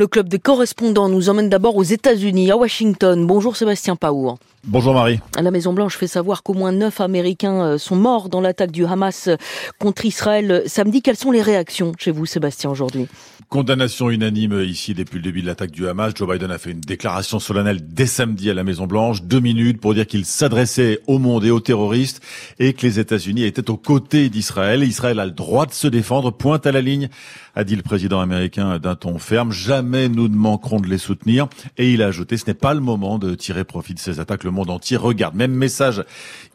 Le club des correspondants nous emmène d'abord aux États-Unis, à Washington. Bonjour Sébastien Paour. Bonjour Marie. La Maison Blanche fait savoir qu'au moins neuf Américains euh, sont morts dans l'attaque du Hamas euh, contre Israël samedi. Quelles sont les réactions chez vous, Sébastien, aujourd'hui? Condamnation unanime ici depuis le début de l'attaque du Hamas. Joe Biden a fait une déclaration solennelle dès samedi à la Maison Blanche, deux minutes pour dire qu'il s'adressait au monde et aux terroristes et que les États-Unis étaient aux côtés d'Israël. Israël a le droit de se défendre, pointe à la ligne, a dit le président américain d'un ton ferme. Jamais nous ne manquerons de les soutenir. Et il a ajouté, ce n'est pas le moment de tirer profit de ces attaques. Le monde entier regarde. Même message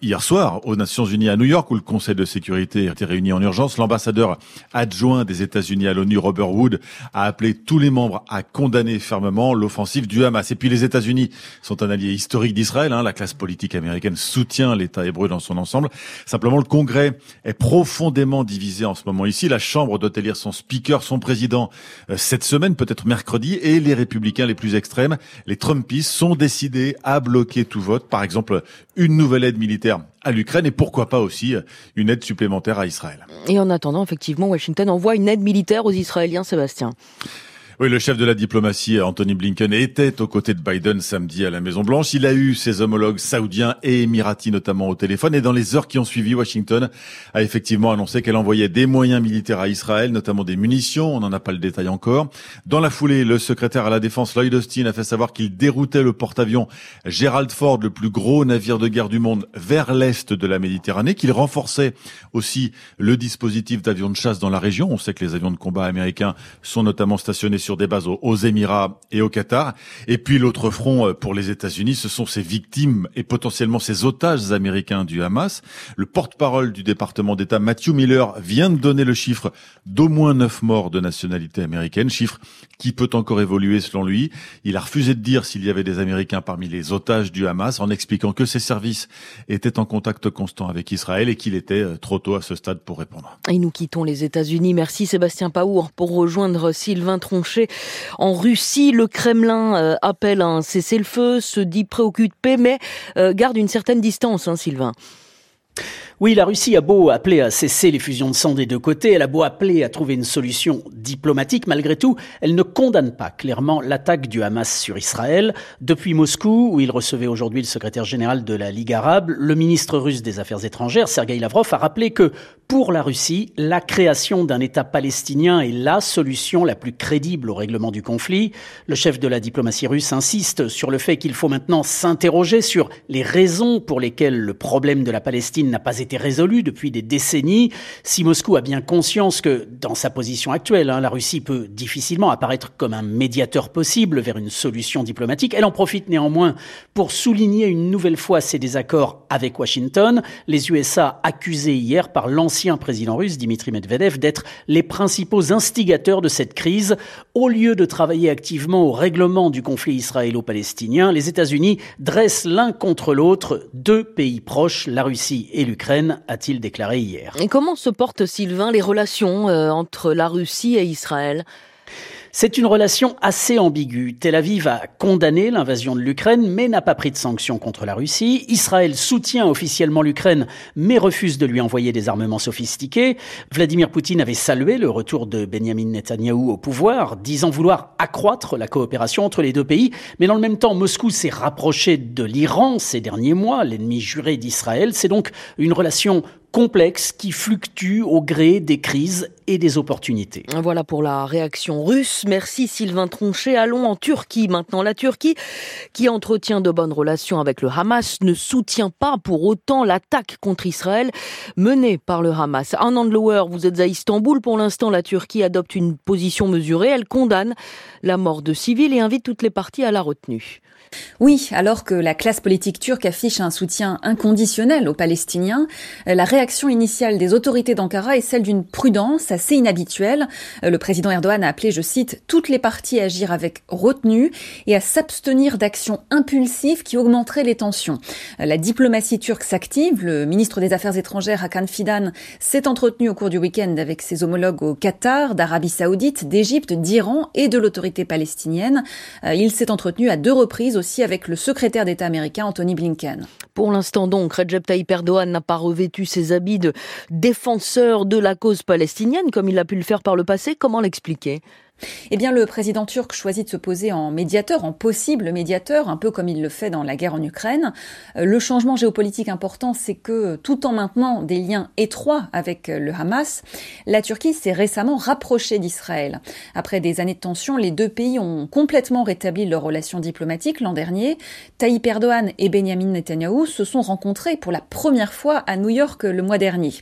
hier soir aux Nations Unies à New York où le Conseil de sécurité était réuni en urgence. L'ambassadeur adjoint des États-Unis à l'ONU, Robert Wood, a appelé tous les membres à condamner fermement l'offensive du Hamas. Et puis les États-Unis sont un allié historique d'Israël. Hein. La classe politique américaine soutient l'État hébreu dans son ensemble. Simplement, le Congrès est profondément divisé en ce moment ici. La Chambre doit élire son speaker, son président, euh, cette semaine, peut-être mercredi. Et les républicains les plus extrêmes, les Trumpistes, sont décidés à bloquer tout vote. Par exemple, une nouvelle aide militaire à l'Ukraine et pourquoi pas aussi euh, une aide supplémentaire à Israël. Et en attendant, effectivement, Washington envoie une aide militaire aux Israéliens, Sébastien. Oui, le chef de la diplomatie, Anthony Blinken, était aux côtés de Biden samedi à la Maison Blanche. Il a eu ses homologues saoudiens et émiratis notamment au téléphone. Et dans les heures qui ont suivi, Washington a effectivement annoncé qu'elle envoyait des moyens militaires à Israël, notamment des munitions. On n'en a pas le détail encore. Dans la foulée, le secrétaire à la défense, Lloyd Austin, a fait savoir qu'il déroutait le porte-avions Gerald Ford, le plus gros navire de guerre du monde, vers l'est de la Méditerranée, qu'il renforçait aussi le dispositif d'avions de chasse dans la région. On sait que les avions de combat américains sont notamment stationnés sur des bases aux Émirats et au Qatar. Et puis l'autre front euh, pour les États-Unis, ce sont ces victimes et potentiellement ces otages américains du Hamas. Le porte-parole du département d'État, Matthew Miller, vient de donner le chiffre d'au moins neuf morts de nationalité américaine, chiffre qui peut encore évoluer selon lui. Il a refusé de dire s'il y avait des Américains parmi les otages du Hamas en expliquant que ses services étaient en contact constant avec Israël et qu'il était euh, trop tôt à ce stade pour répondre. Et nous quittons les États-Unis. Merci Sébastien Paour pour rejoindre Sylvain Tronchet en Russie. Le Kremlin euh, appelle un cessez-le-feu, se dit préoccupé, mais euh, garde une certaine distance, hein, Sylvain. Oui, la Russie a beau appeler à cesser les fusions de sang des deux côtés, elle a beau appeler à trouver une solution diplomatique, malgré tout, elle ne condamne pas clairement l'attaque du Hamas sur Israël. Depuis Moscou, où il recevait aujourd'hui le secrétaire général de la Ligue arabe, le ministre russe des Affaires étrangères, Sergei Lavrov, a rappelé que pour la Russie, la création d'un État palestinien est la solution la plus crédible au règlement du conflit. Le chef de la diplomatie russe insiste sur le fait qu'il faut maintenant s'interroger sur les raisons pour lesquelles le problème de la Palestine n'a pas été été résolu depuis des décennies. Si Moscou a bien conscience que, dans sa position actuelle, hein, la Russie peut difficilement apparaître comme un médiateur possible vers une solution diplomatique, elle en profite néanmoins pour souligner une nouvelle fois ses désaccords avec Washington. Les USA accusés hier par l'ancien président russe Dimitri Medvedev d'être les principaux instigateurs de cette crise. Au lieu de travailler activement au règlement du conflit israélo-palestinien, les États-Unis dressent l'un contre l'autre deux pays proches, la Russie et l'Ukraine a-t-il déclaré hier. Et comment se portent, Sylvain, les relations euh, entre la Russie et Israël? C'est une relation assez ambiguë. Tel Aviv a condamné l'invasion de l'Ukraine, mais n'a pas pris de sanctions contre la Russie. Israël soutient officiellement l'Ukraine, mais refuse de lui envoyer des armements sophistiqués. Vladimir Poutine avait salué le retour de Benjamin Netanyahou au pouvoir, disant vouloir accroître la coopération entre les deux pays. Mais dans le même temps, Moscou s'est rapproché de l'Iran ces derniers mois, l'ennemi juré d'Israël. C'est donc une relation complexe qui fluctue au gré des crises et des opportunités. Voilà pour la réaction russe. Merci Sylvain Tronchet. Allons en Turquie maintenant. La Turquie, qui entretient de bonnes relations avec le Hamas, ne soutient pas pour autant l'attaque contre Israël menée par le Hamas. Un Andlower, vous êtes à Istanbul. Pour l'instant, la Turquie adopte une position mesurée. Elle condamne la mort de civils et invite toutes les parties à la retenue. Oui, alors que la classe politique turque affiche un soutien inconditionnel aux Palestiniens, la réaction initiale des autorités d'Ankara est celle d'une prudence assez inhabituelle. Le président Erdogan a appelé, je cite, toutes les parties à agir avec retenue et à s'abstenir d'actions impulsives qui augmenteraient les tensions. La diplomatie turque s'active. Le ministre des Affaires étrangères, Hakan Fidan, s'est entretenu au cours du week-end avec ses homologues au Qatar, d'Arabie saoudite, d'Égypte, d'Iran et de l'autorité palestinienne. Il s'est entretenu à deux reprises aussi avec le secrétaire d'État américain Anthony Blinken. Pour l'instant donc, Recep Tayyip Erdogan n'a pas revêtu ses habits de défenseur de la cause palestinienne comme il a pu le faire par le passé. Comment l'expliquer? Eh bien, le président turc choisit de se poser en médiateur, en possible médiateur, un peu comme il le fait dans la guerre en Ukraine. Euh, le changement géopolitique important, c'est que tout en maintenant des liens étroits avec le Hamas, la Turquie s'est récemment rapprochée d'Israël. Après des années de tension, les deux pays ont complètement rétabli leurs relations diplomatiques l'an dernier. Tayyip Erdogan et Benjamin Netanyahu se sont rencontrés pour la première fois à New York le mois dernier.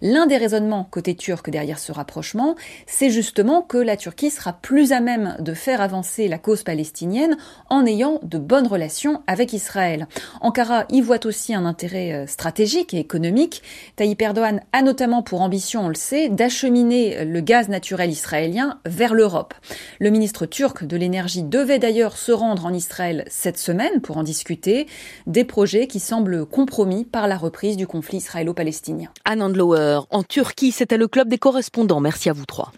L'un des raisonnements côté turc derrière ce rapprochement, c'est justement que la Turquie sera plus à même de faire avancer la cause palestinienne en ayant de bonnes relations avec Israël. Ankara y voit aussi un intérêt euh, stratégique et économique. Tayyip Erdogan a notamment pour ambition, on le sait, d'acheminer le gaz naturel israélien vers l'Europe. Le ministre turc de l'énergie devait d'ailleurs se rendre en Israël cette semaine pour en discuter, des projets qui semblent compromis par la reprise du conflit israélo-palestinien. Anand Lower, en Turquie, c'était le club des correspondants. Merci à vous trois.